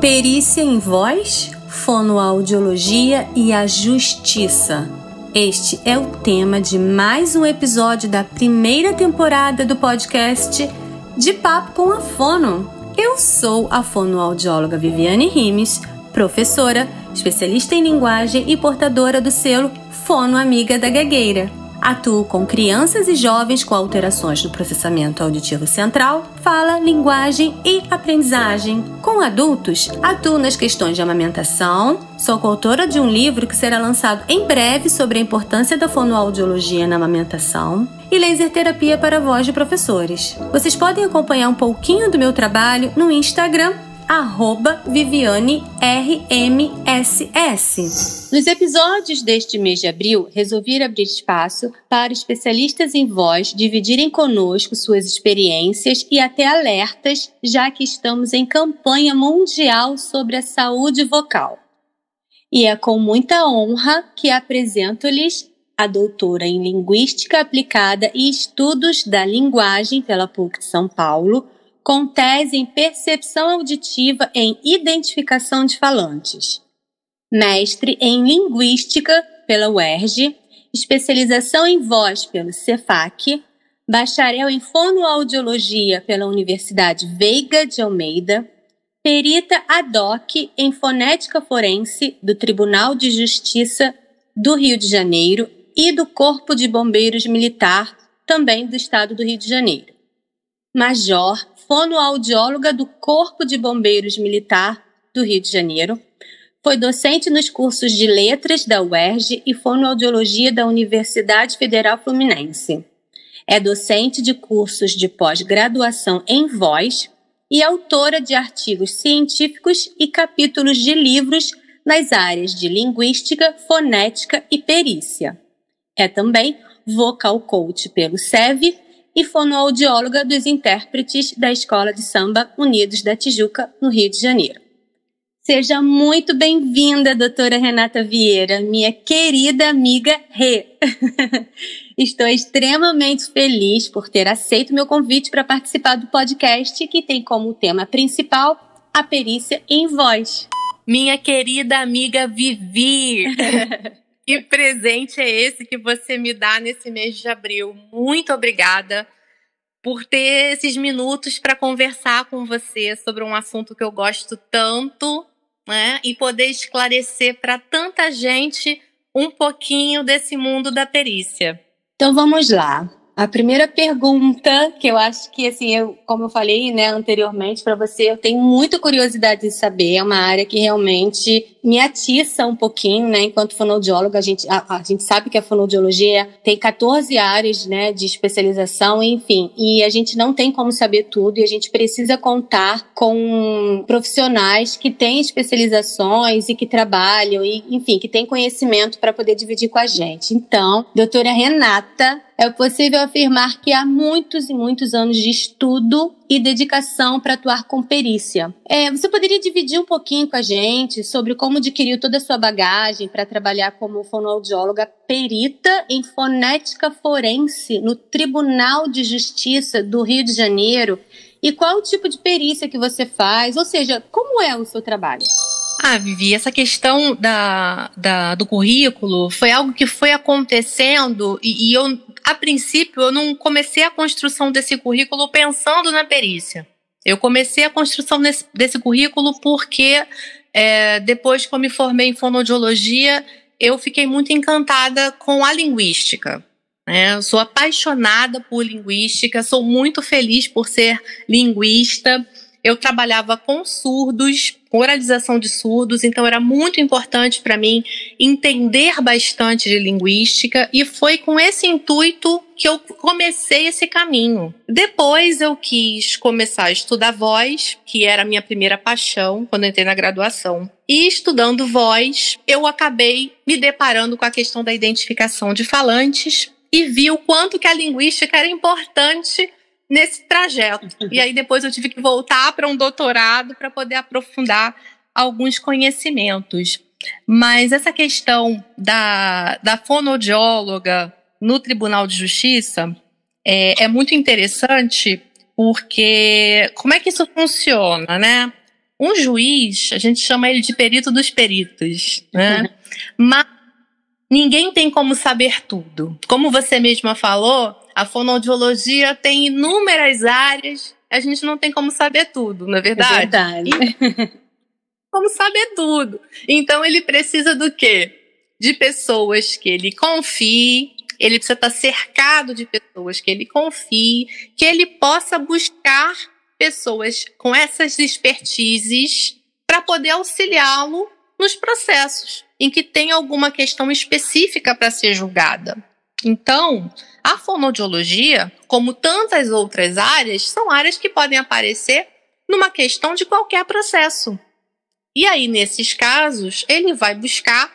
Perícia em voz, fonoaudiologia e a justiça. Este é o tema de mais um episódio da primeira temporada do podcast De Papo com a Fono. Eu sou a fonoaudióloga Viviane Rimes, professora, especialista em linguagem e portadora do selo Fono Amiga da Gagueira. Atuo com crianças e jovens com alterações do processamento auditivo central, fala, linguagem e aprendizagem. Com adultos, atuo nas questões de amamentação. Sou coautora de um livro que será lançado em breve sobre a importância da fonoaudiologia na amamentação e laser terapia para voz de professores. Vocês podem acompanhar um pouquinho do meu trabalho no Instagram arroba Viviane RMSS. Nos episódios deste mês de abril, resolvi abrir espaço para especialistas em voz dividirem conosco suas experiências e até alertas, já que estamos em campanha mundial sobre a saúde vocal. E é com muita honra que apresento-lhes a doutora em Linguística Aplicada e Estudos da Linguagem pela PUC de São Paulo, com tese em percepção auditiva em identificação de falantes. Mestre em linguística pela UERJ, especialização em voz pelo Cefac, bacharel em fonoaudiologia pela Universidade Veiga de Almeida, perita ad hoc em fonética forense do Tribunal de Justiça do Rio de Janeiro e do Corpo de Bombeiros Militar, também do Estado do Rio de Janeiro. Major fonoaudióloga do Corpo de Bombeiros Militar do Rio de Janeiro. Foi docente nos cursos de Letras da UERJ e Fonoaudiologia da Universidade Federal Fluminense. É docente de cursos de pós-graduação em voz e autora de artigos científicos e capítulos de livros nas áreas de linguística, fonética e perícia. É também vocal coach pelo SEV e fonoaudióloga dos intérpretes da Escola de Samba Unidos da Tijuca, no Rio de Janeiro. Seja muito bem-vinda, doutora Renata Vieira, minha querida amiga Rê. Estou extremamente feliz por ter aceito meu convite para participar do podcast que tem como tema principal a perícia em voz. Minha querida amiga Vivi, Que presente é esse que você me dá nesse mês de abril? Muito obrigada por ter esses minutos para conversar com você sobre um assunto que eu gosto tanto, né? E poder esclarecer para tanta gente um pouquinho desse mundo da perícia. Então vamos lá. A primeira pergunta, que eu acho que, assim, eu, como eu falei né, anteriormente para você, eu tenho muita curiosidade de saber. É uma área que realmente me atiça um pouquinho, né? Enquanto fonoaudióloga, a gente, a, a gente sabe que a fonoaudiologia tem 14 áreas né, de especialização, enfim. E a gente não tem como saber tudo e a gente precisa contar com profissionais que têm especializações e que trabalham, e, enfim, que têm conhecimento para poder dividir com a gente. Então, doutora Renata é possível afirmar que há muitos e muitos anos de estudo e dedicação para atuar com perícia. É, você poderia dividir um pouquinho com a gente sobre como adquiriu toda a sua bagagem para trabalhar como fonoaudióloga perita em fonética forense no Tribunal de Justiça do Rio de Janeiro e qual o tipo de perícia que você faz? Ou seja, como é o seu trabalho? Ah, Vivi, essa questão da, da, do currículo foi algo que foi acontecendo e, e eu, a princípio, eu não comecei a construção desse currículo pensando na perícia. Eu comecei a construção desse, desse currículo porque é, depois que eu me formei em fonoaudiologia, eu fiquei muito encantada com a linguística. Né? Eu sou apaixonada por linguística, sou muito feliz por ser linguista eu trabalhava com surdos, com oralização de surdos, então era muito importante para mim entender bastante de linguística e foi com esse intuito que eu comecei esse caminho. Depois eu quis começar a estudar voz, que era a minha primeira paixão quando entrei na graduação. E estudando voz, eu acabei me deparando com a questão da identificação de falantes e vi o quanto que a linguística era importante nesse trajeto. E aí depois eu tive que voltar para um doutorado para poder aprofundar alguns conhecimentos. Mas essa questão da, da fonoaudióloga no Tribunal de Justiça é, é muito interessante porque como é que isso funciona, né? um juiz, a gente chama ele de perito dos peritos, né? Mas ninguém tem como saber tudo. Como você mesma falou, a fonoaudiologia tem inúmeras áreas, a gente não tem como saber tudo, não é verdade? É verdade. E, como saber tudo. Então ele precisa do quê? De pessoas que ele confie, ele precisa estar cercado de pessoas que ele confie, que ele possa buscar pessoas com essas expertises para poder auxiliá-lo nos processos em que tem alguma questão específica para ser julgada. Então, a fonoaudiologia, como tantas outras áreas, são áreas que podem aparecer numa questão de qualquer processo. E aí, nesses casos, ele vai buscar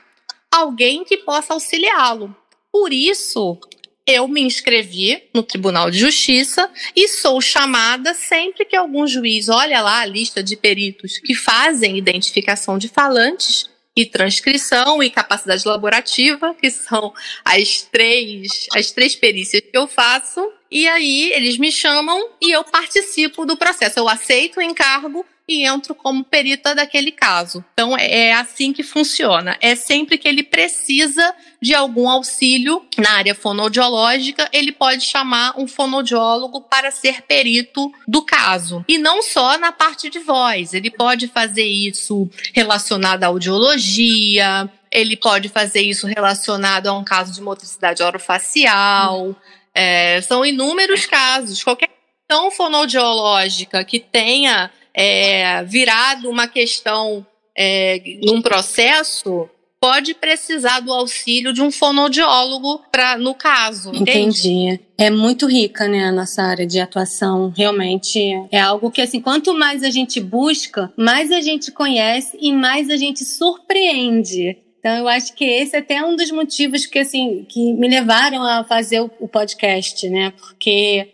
alguém que possa auxiliá-lo. Por isso, eu me inscrevi no Tribunal de Justiça e sou chamada sempre que algum juiz olha lá a lista de peritos que fazem identificação de falantes e transcrição e capacidade laborativa, que são as três, as três perícias que eu faço. E aí eles me chamam e eu participo do processo. Eu aceito o encargo e entro como perita daquele caso. Então é, é assim que funciona. É sempre que ele precisa de algum auxílio na área fonoaudiológica, ele pode chamar um fonoaudiólogo para ser perito do caso. E não só na parte de voz, ele pode fazer isso relacionado à audiologia, ele pode fazer isso relacionado a um caso de motricidade orofacial. É, são inúmeros casos. Qualquer questão fonoaudiológica que tenha é, virado uma questão é, num processo, pode precisar do auxílio de um fonoaudiólogo para no caso. Entendi. É muito rica, né, a nossa área de atuação. Realmente é algo que assim, quanto mais a gente busca, mais a gente conhece e mais a gente surpreende. Então eu acho que esse é até um dos motivos que assim que me levaram a fazer o, o podcast, né? Porque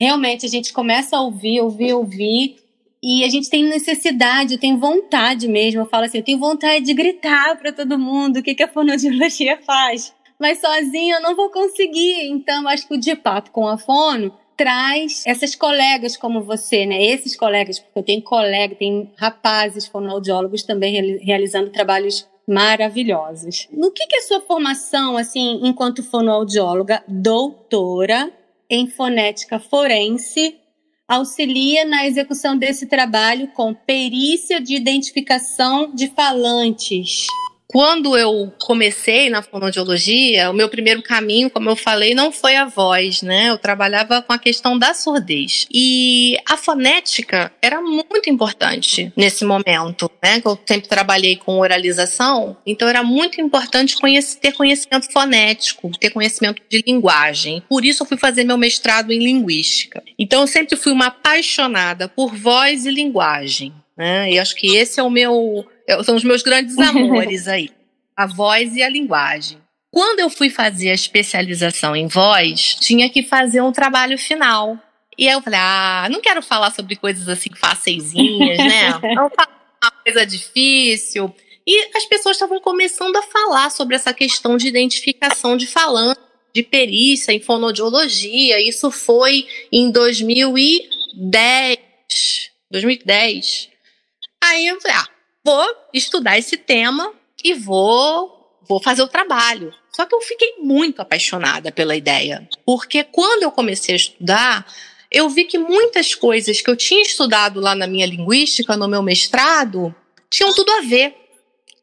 realmente a gente começa a ouvir, ouvir, ouvir e a gente tem necessidade, tem vontade mesmo. Eu falo assim, eu tenho vontade de gritar para todo mundo o que, que a fonoaudiologia faz. Mas sozinho eu não vou conseguir. Então, acho que o de papo com a fono traz essas colegas como você, né? Esses colegas, porque eu tenho colega, tem rapazes fonoaudiólogos também realizando trabalhos maravilhosos. No que, que é a sua formação, assim, enquanto fonoaudióloga, doutora em fonética forense auxilia na execução desse trabalho com perícia de identificação de falantes. Quando eu comecei na fonoaudiologia, o meu primeiro caminho, como eu falei, não foi a voz, né? Eu trabalhava com a questão da surdez. E a fonética era muito importante nesse momento, né? Eu sempre trabalhei com oralização, então era muito importante ter conhecimento fonético, ter conhecimento de linguagem. Por isso eu fui fazer meu mestrado em linguística. Então eu sempre fui uma apaixonada por voz e linguagem. Né? E acho que esse é o meu são os meus grandes amores aí, a voz e a linguagem. Quando eu fui fazer a especialização em voz, tinha que fazer um trabalho final. E aí eu falei, ah, não quero falar sobre coisas assim faceizinhas, né? Não falar uma coisa difícil. E as pessoas estavam começando a falar sobre essa questão de identificação de falante, de perícia em fonoaudiologia. Isso foi em 2010. 2010. Aí eu falei, ah, vou estudar esse tema e vou, vou fazer o trabalho. Só que eu fiquei muito apaixonada pela ideia, porque quando eu comecei a estudar, eu vi que muitas coisas que eu tinha estudado lá na minha linguística, no meu mestrado, tinham tudo a ver.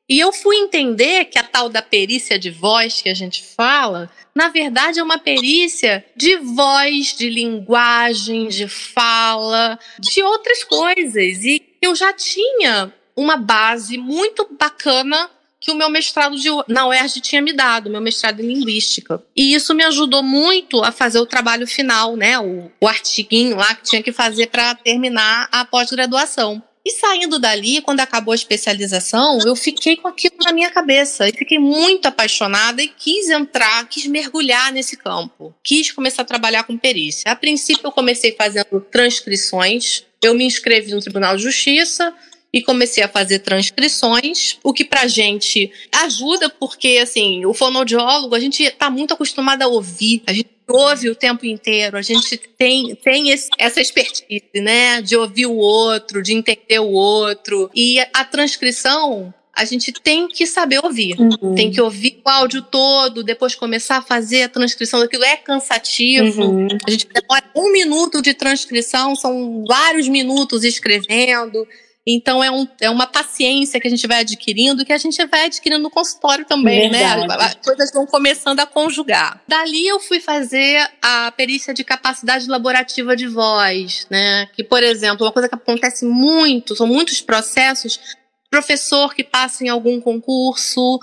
E eu fui entender que a tal da perícia de voz que a gente fala, na verdade é uma perícia de voz, de linguagem, de fala, de outras coisas. E eu já tinha uma base muito bacana que o meu mestrado de, na UERJ tinha me dado, meu mestrado em linguística. E isso me ajudou muito a fazer o trabalho final, né? O, o artiguinho lá que tinha que fazer para terminar a pós-graduação. E saindo dali, quando acabou a especialização, eu fiquei com aquilo na minha cabeça. E fiquei muito apaixonada e quis entrar, quis mergulhar nesse campo. Quis começar a trabalhar com perícia. A princípio, eu comecei fazendo transcrições. Eu me inscrevi no Tribunal de Justiça, e comecei a fazer transcrições, o que pra gente ajuda, porque assim, o fonoaudiólogo, a gente tá muito acostumado a ouvir, a gente ouve o tempo inteiro, a gente tem, tem esse, essa expertise, né? De ouvir o outro, de entender o outro. E a transcrição a gente tem que saber ouvir. Uhum. Tem que ouvir o áudio todo, depois começar a fazer a transcrição daquilo. É cansativo. Uhum. A gente demora um minuto de transcrição, são vários minutos escrevendo. Então é, um, é uma paciência que a gente vai adquirindo, que a gente vai adquirindo no consultório também, né? Verdade. né? As coisas vão começando a conjugar. Dali eu fui fazer a perícia de capacidade laborativa de voz, né? Que, por exemplo, uma coisa que acontece muito, são muitos processos professor que passa em algum concurso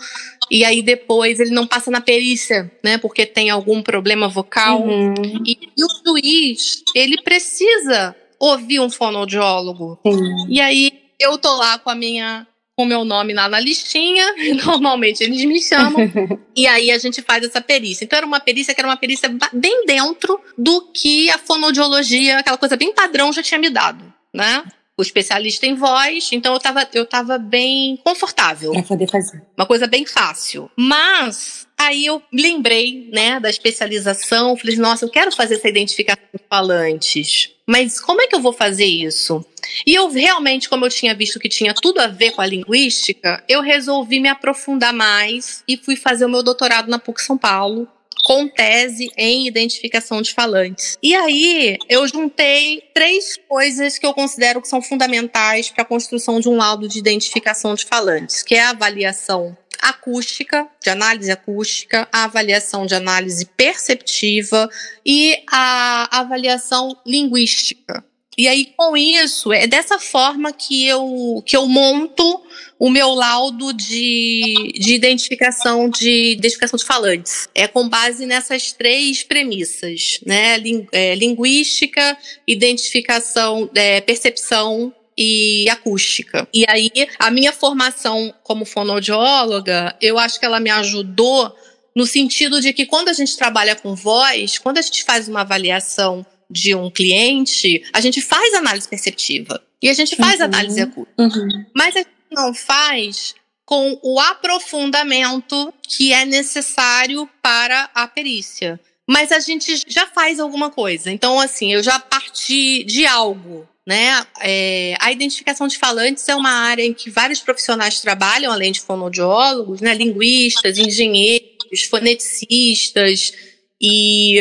e aí depois ele não passa na perícia, né? Porque tem algum problema vocal. Uhum. E, e, o juiz, ele precisa ouvir um fonoaudiólogo. Uhum. E aí eu tô lá com a minha com o meu nome lá na listinha, normalmente eles me chamam, e aí a gente faz essa perícia. Então era uma perícia que era uma perícia bem dentro do que a fonoaudiologia, aquela coisa bem padrão já tinha me dado, né? o especialista em voz, então eu tava, eu tava bem confortável. Pra poder fazer. Uma coisa bem fácil. Mas aí eu lembrei, né, da especialização, falei, nossa, eu quero fazer essa identificação de falantes. Mas como é que eu vou fazer isso? E eu realmente, como eu tinha visto que tinha tudo a ver com a linguística, eu resolvi me aprofundar mais e fui fazer o meu doutorado na PUC São Paulo com tese em identificação de falantes. E aí eu juntei três coisas que eu considero que são fundamentais para a construção de um laudo de identificação de falantes, que é a avaliação acústica, de análise acústica, a avaliação de análise perceptiva e a avaliação linguística. E aí, com isso, é dessa forma que eu, que eu monto o meu laudo de, de identificação de identificação de falantes. É com base nessas três premissas, né? é, linguística, identificação, é, percepção e acústica. E aí, a minha formação como fonoaudióloga, eu acho que ela me ajudou no sentido de que quando a gente trabalha com voz, quando a gente faz uma avaliação de um cliente, a gente faz análise perceptiva e a gente faz uhum. análise acústica. Uhum. Mas a gente não faz com o aprofundamento que é necessário para a perícia. Mas a gente já faz alguma coisa. Então, assim, eu já parti de algo. Né? É, a identificação de falantes é uma área em que vários profissionais trabalham, além de fonoaudiólogos, né? linguistas, engenheiros, foneticistas, e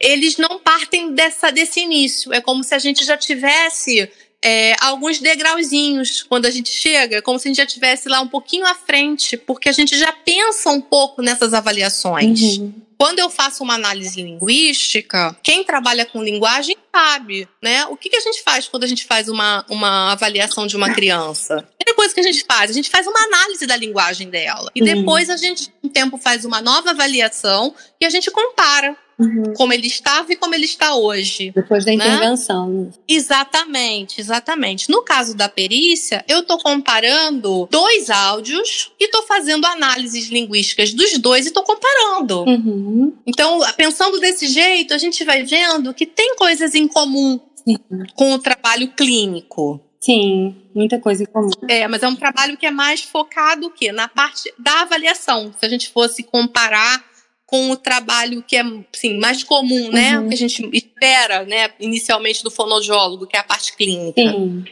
eles não partem dessa, desse início. É como se a gente já tivesse é, alguns degrauzinhos quando a gente chega, como se a gente já estivesse lá um pouquinho à frente, porque a gente já pensa um pouco nessas avaliações. Uhum. Quando eu faço uma análise linguística, quem trabalha com linguagem sabe, né? O que, que a gente faz quando a gente faz uma, uma avaliação de uma criança? A primeira coisa que a gente faz, a gente faz uma análise da linguagem dela. E depois a gente, um tempo, faz uma nova avaliação e a gente compara Uhum. como ele estava e como ele está hoje. Depois da né? intervenção. Exatamente, exatamente. No caso da perícia, eu estou comparando dois áudios e estou fazendo análises linguísticas dos dois e estou comparando. Uhum. Então, pensando desse jeito, a gente vai vendo que tem coisas em comum com o trabalho clínico. Sim, muita coisa em comum. É, mas é um trabalho que é mais focado o quê? Na parte da avaliação. Se a gente fosse comparar com o trabalho que é assim, mais comum, né? Uhum. Que a gente espera, né, inicialmente do fonoaudiólogo, que é a parte clínica. Sim.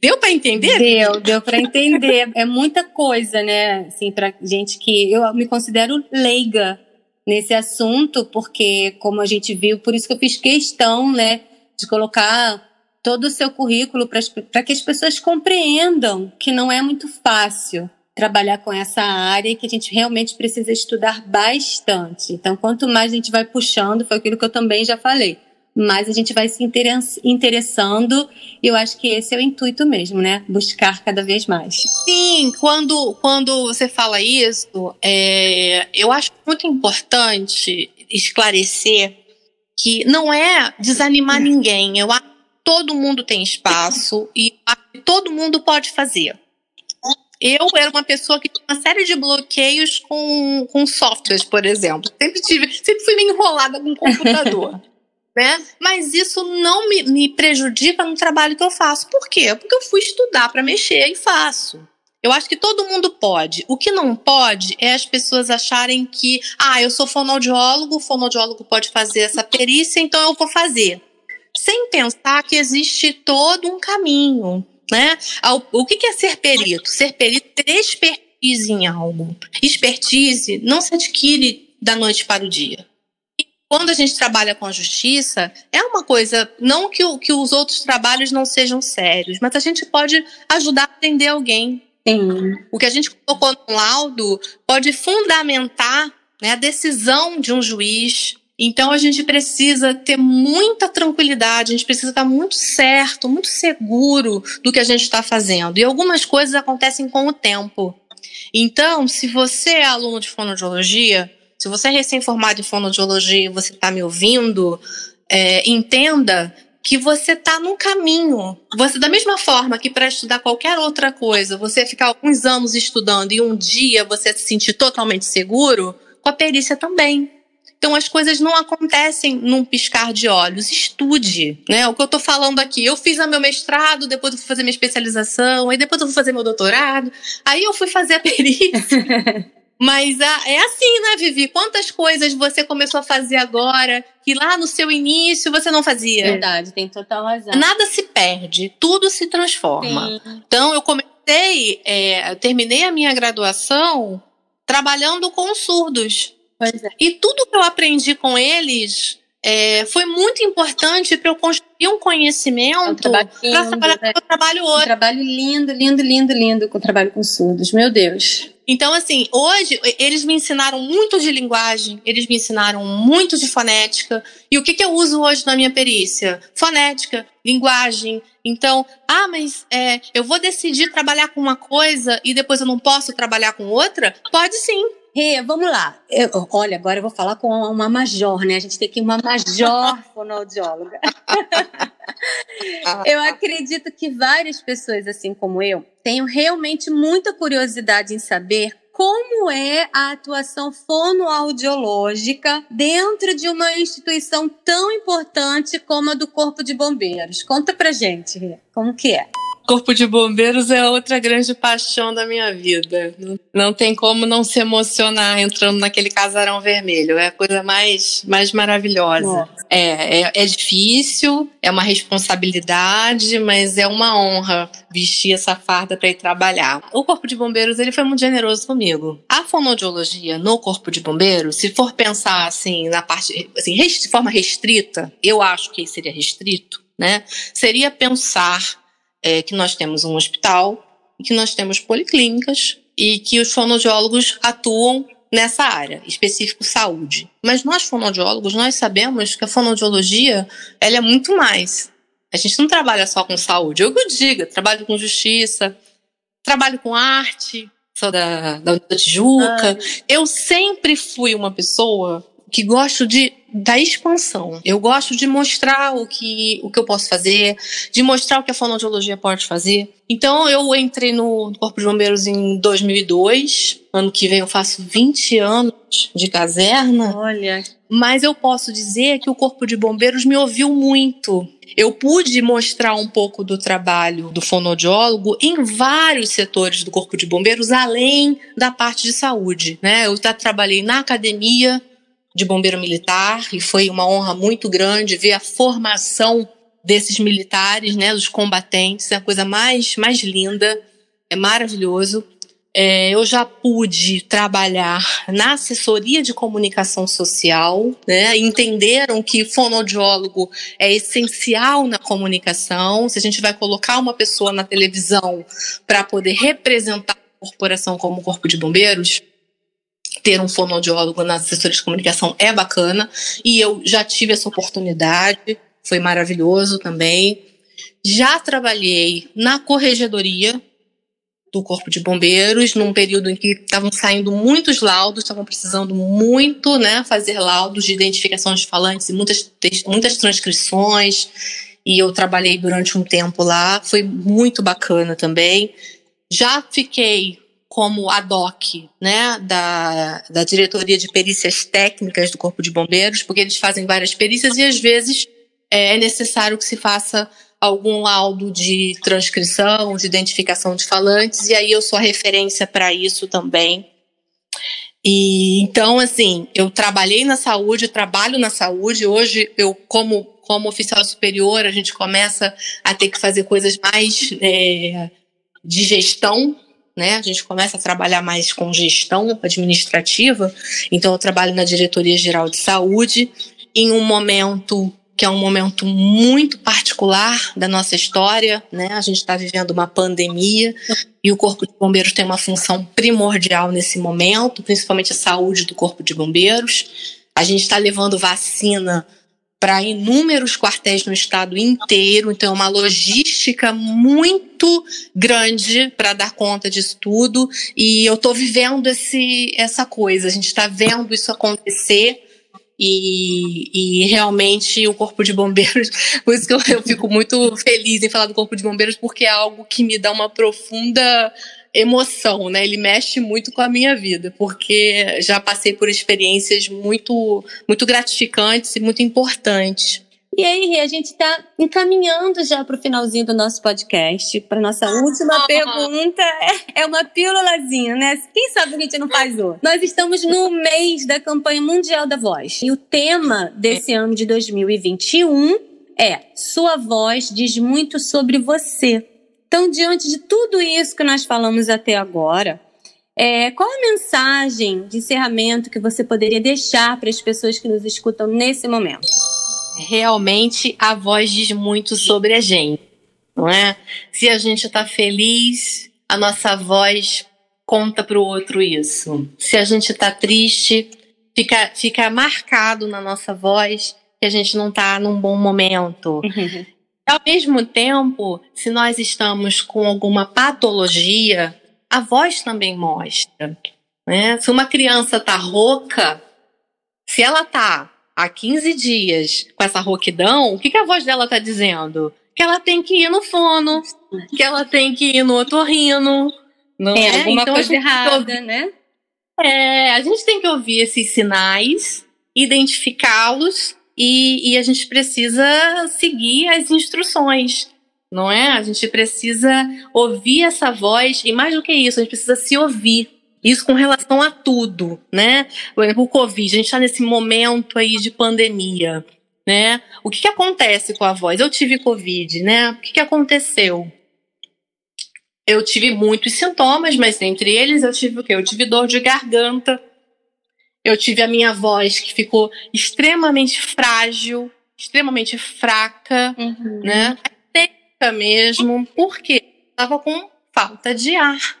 Deu para entender? Deu, deu para entender. é muita coisa, né? Assim, para gente que eu me considero leiga nesse assunto, porque como a gente viu, por isso que eu fiz questão, né, de colocar todo o seu currículo para que as pessoas compreendam que não é muito fácil trabalhar com essa área e que a gente realmente precisa estudar bastante. Então, quanto mais a gente vai puxando, foi aquilo que eu também já falei, mais a gente vai se interessando e eu acho que esse é o intuito mesmo, né? Buscar cada vez mais. Sim, quando, quando você fala isso, é, eu acho muito importante esclarecer que não é desanimar ninguém. Eu acho que todo mundo tem espaço e todo mundo pode fazer. Eu era uma pessoa que tinha uma série de bloqueios com, com softwares, por exemplo. Sempre tive, sempre fui meio enrolada com o computador. né? Mas isso não me, me prejudica no trabalho que eu faço. Por quê? Porque eu fui estudar para mexer e faço. Eu Eu acho que todo mundo pode. O que não pode é as pessoas acharem que, ah, eu sou fonoaudiólogo, o fonoaudiólogo pode fazer essa perícia, então eu vou fazer. Sem pensar que existe todo um caminho, né? O que é ser perito? Ser perito é ter expertise em algo. Expertise não se adquire da noite para o dia quando a gente trabalha com a justiça, é uma coisa, não que, o, que os outros trabalhos não sejam sérios, mas a gente pode ajudar a atender alguém. Sim. O que a gente colocou no laudo pode fundamentar né, a decisão de um juiz. Então a gente precisa ter muita tranquilidade, a gente precisa estar muito certo, muito seguro do que a gente está fazendo. E algumas coisas acontecem com o tempo. Então, se você é aluno de fonoaudiologia, se você é recém-formado em fonoaudiologia e você está me ouvindo, é, entenda que você está num caminho. Você, da mesma forma que para estudar qualquer outra coisa, você ficar alguns anos estudando e um dia você se sentir totalmente seguro, com a perícia também. Então as coisas não acontecem num piscar de olhos. Estude, né? O que eu estou falando aqui, eu fiz meu mestrado, depois eu fui fazer minha especialização, aí depois eu fui fazer meu doutorado, aí eu fui fazer a perícia. Mas ah, é assim, né, Vivi? Quantas coisas você começou a fazer agora que lá no seu início você não fazia? Verdade, tem total razão. Nada se perde, tudo se transforma. Sim. Então, eu comecei, é, eu terminei a minha graduação trabalhando com surdos. É. E tudo que eu aprendi com eles é, foi muito importante para eu construir um conhecimento é um para trabalhar né? com o trabalho hoje. Um trabalho lindo, lindo, lindo, lindo com o trabalho com surdos. Meu Deus. Então, assim, hoje eles me ensinaram muito de linguagem, eles me ensinaram muito de fonética. E o que, que eu uso hoje na minha perícia? Fonética, linguagem. Então, ah, mas é, eu vou decidir trabalhar com uma coisa e depois eu não posso trabalhar com outra? Pode sim. Rê, vamos lá. Eu, olha, agora eu vou falar com uma major, né? A gente tem aqui uma major fonoaudióloga. eu acredito que várias pessoas, assim como eu, tenham realmente muita curiosidade em saber como é a atuação fonoaudiológica dentro de uma instituição tão importante como a do Corpo de Bombeiros. Conta pra gente, Rê, como que é? Corpo de Bombeiros é outra grande paixão da minha vida. Não tem como não se emocionar entrando naquele casarão vermelho. É a coisa mais, mais maravilhosa. É, é, é, difícil, é uma responsabilidade, mas é uma honra vestir essa farda para ir trabalhar. O Corpo de Bombeiros ele foi muito generoso comigo. A fonoaudiologia no Corpo de Bombeiros, se for pensar assim na parte, assim, de forma restrita, eu acho que seria restrito, né? Seria pensar é, que nós temos um hospital, que nós temos policlínicas e que os fonoaudiólogos atuam nessa área, específico saúde. Mas nós fonoaudiólogos, nós sabemos que a fonoaudiologia, ela é muito mais. A gente não trabalha só com saúde. Eu que eu diga, trabalho com justiça, trabalho com arte, sou da, da Tijuca. Ah. Eu sempre fui uma pessoa que gosto de da expansão. Eu gosto de mostrar o que, o que eu posso fazer, de mostrar o que a fonoaudiologia pode fazer. Então eu entrei no Corpo de Bombeiros em 2002. Ano que vem eu faço 20 anos de caserna. Olha. Mas eu posso dizer que o Corpo de Bombeiros me ouviu muito. Eu pude mostrar um pouco do trabalho do fonoaudiólogo em vários setores do Corpo de Bombeiros, além da parte de saúde. Né? Eu já trabalhei na academia, de bombeiro militar e foi uma honra muito grande ver a formação desses militares, né, dos combatentes, é a coisa mais, mais linda, é maravilhoso. É, eu já pude trabalhar na assessoria de comunicação social, né? Entenderam que fonoaudiólogo é essencial na comunicação. Se a gente vai colocar uma pessoa na televisão para poder representar a corporação como corpo de bombeiros, ter um fonoaudiólogo na assessoria de comunicação é bacana e eu já tive essa oportunidade, foi maravilhoso também. Já trabalhei na corregedoria do Corpo de Bombeiros, num período em que estavam saindo muitos laudos, estavam precisando muito né, fazer laudos de identificação de falantes e muitas, muitas transcrições, e eu trabalhei durante um tempo lá, foi muito bacana também. Já fiquei como a DOC, né, da, da Diretoria de Perícias Técnicas do Corpo de Bombeiros, porque eles fazem várias perícias e às vezes é, é necessário que se faça algum laudo de transcrição, de identificação de falantes, e aí eu sou referência para isso também. E então, assim, eu trabalhei na saúde, trabalho na saúde. Hoje, eu, como, como oficial superior, a gente começa a ter que fazer coisas mais é, de gestão, né? A gente começa a trabalhar mais com gestão administrativa. Então, eu trabalho na Diretoria Geral de Saúde, em um momento que é um momento muito particular da nossa história, né? A gente está vivendo uma pandemia e o Corpo de Bombeiros tem uma função primordial nesse momento, principalmente a saúde do Corpo de Bombeiros. A gente está levando vacina para inúmeros quartéis no estado inteiro, então é uma logística muito grande para dar conta disso tudo. E eu estou vivendo esse, essa coisa, a gente está vendo isso acontecer. E, e, realmente o Corpo de Bombeiros, por isso que eu, eu, fico muito feliz em falar do Corpo de Bombeiros, porque é algo que me dá uma profunda emoção, né? Ele mexe muito com a minha vida, porque já passei por experiências muito, muito gratificantes e muito importantes. E aí, a gente está encaminhando já para o finalzinho do nosso podcast, para nossa última ah. pergunta. É, é uma pílulazinha, né? Quem sabe a gente não faz outra? Nós estamos no mês da campanha mundial da voz. E o tema desse ano de 2021 é Sua voz diz muito sobre você. Então, diante de tudo isso que nós falamos até agora, é, qual a mensagem de encerramento que você poderia deixar para as pessoas que nos escutam nesse momento? realmente a voz diz muito sobre a gente, não é? Se a gente está feliz, a nossa voz conta para o outro isso. Se a gente está triste, fica, fica marcado na nossa voz que a gente não está num bom momento. Ao mesmo tempo, se nós estamos com alguma patologia, a voz também mostra. Né? Se uma criança está rouca, se ela está há 15 dias com essa rouquidão, o que, que a voz dela tá dizendo? Que ela tem que ir no fono, que ela tem que ir no otorrino. Não é, é? alguma então, coisa errada, né? É, a gente tem que ouvir esses sinais, identificá-los e, e a gente precisa seguir as instruções não é? A gente precisa ouvir essa voz e mais do que isso, a gente precisa se ouvir. Isso com relação a tudo, né? Por exemplo, o Covid, a gente está nesse momento aí de pandemia, né? O que, que acontece com a voz? Eu tive Covid, né? O que, que aconteceu? Eu tive muitos sintomas, mas entre eles eu tive o quê? Eu tive dor de garganta, eu tive a minha voz que ficou extremamente frágil, extremamente fraca, uhum. né? Seca mesmo, porque estava com falta de ar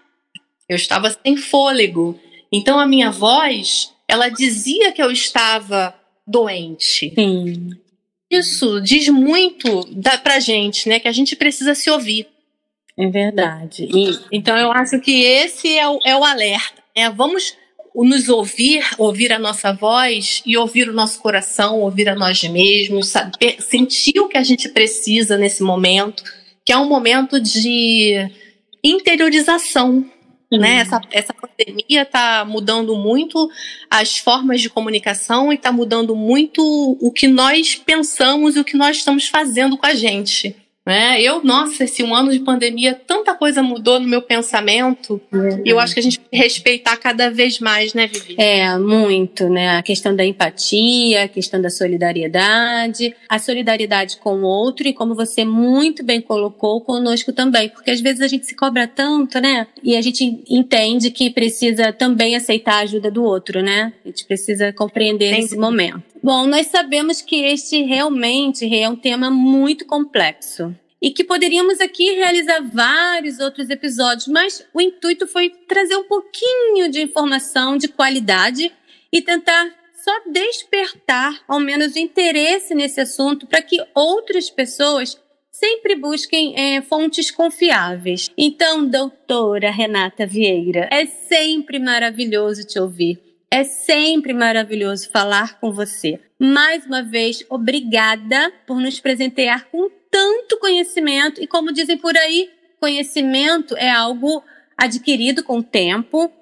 eu estava sem fôlego. Então a minha voz, ela dizia que eu estava doente. Sim. Isso diz muito da, pra gente, né? Que a gente precisa se ouvir. É verdade. E, então eu acho que esse é o, é o alerta. Né? Vamos nos ouvir, ouvir a nossa voz e ouvir o nosso coração, ouvir a nós mesmos, saber, sentir o que a gente precisa nesse momento, que é um momento de interiorização né? Essa, essa pandemia está mudando muito as formas de comunicação e está mudando muito o que nós pensamos e o que nós estamos fazendo com a gente. Né? Eu, nossa, esse um ano de pandemia, tanta coisa mudou no meu pensamento. Uhum. E eu acho que a gente tem que respeitar cada vez mais, né, Vivi? É, muito, né? A questão da empatia, a questão da solidariedade, a solidariedade com o outro e, como você muito bem colocou, conosco também. Porque às vezes a gente se cobra tanto, né? E a gente entende que precisa também aceitar a ajuda do outro, né? A gente precisa compreender Tem esse momento. Bom, nós sabemos que este realmente é um tema muito complexo e que poderíamos aqui realizar vários outros episódios, mas o intuito foi trazer um pouquinho de informação de qualidade e tentar só despertar ao menos o interesse nesse assunto para que outras pessoas sempre busquem é, fontes confiáveis. Então, doutora Renata Vieira, é sempre maravilhoso te ouvir. É sempre maravilhoso falar com você. Mais uma vez, obrigada por nos presentear com tanto conhecimento. E como dizem por aí, conhecimento é algo adquirido com o tempo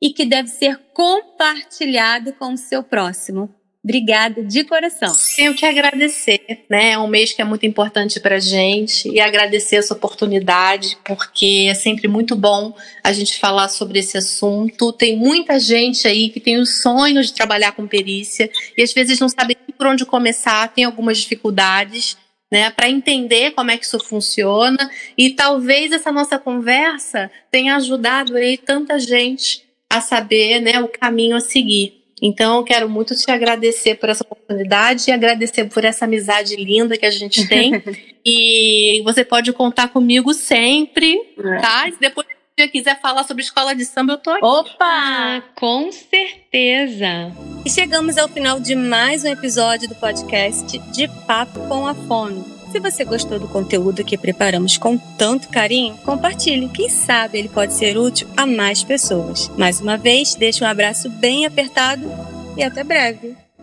e que deve ser compartilhado com o seu próximo. Obrigada de coração. Tenho que agradecer, né? É um mês que é muito importante para gente e agradecer essa oportunidade, porque é sempre muito bom a gente falar sobre esse assunto. Tem muita gente aí que tem o sonho de trabalhar com perícia e às vezes não sabe por onde começar, tem algumas dificuldades. Né, para entender como é que isso funciona e talvez essa nossa conversa tenha ajudado aí tanta gente a saber né, o caminho a seguir. Então, eu quero muito te agradecer por essa oportunidade e agradecer por essa amizade linda que a gente tem. e você pode contar comigo sempre, é. tá? Se depois você quiser falar sobre escola de samba, eu tô aqui. Opa! Com certeza! E chegamos ao final de mais um episódio do podcast De Papo com a Fono. Se você gostou do conteúdo que preparamos com tanto carinho, compartilhe. Quem sabe ele pode ser útil a mais pessoas. Mais uma vez, deixo um abraço bem apertado e até breve.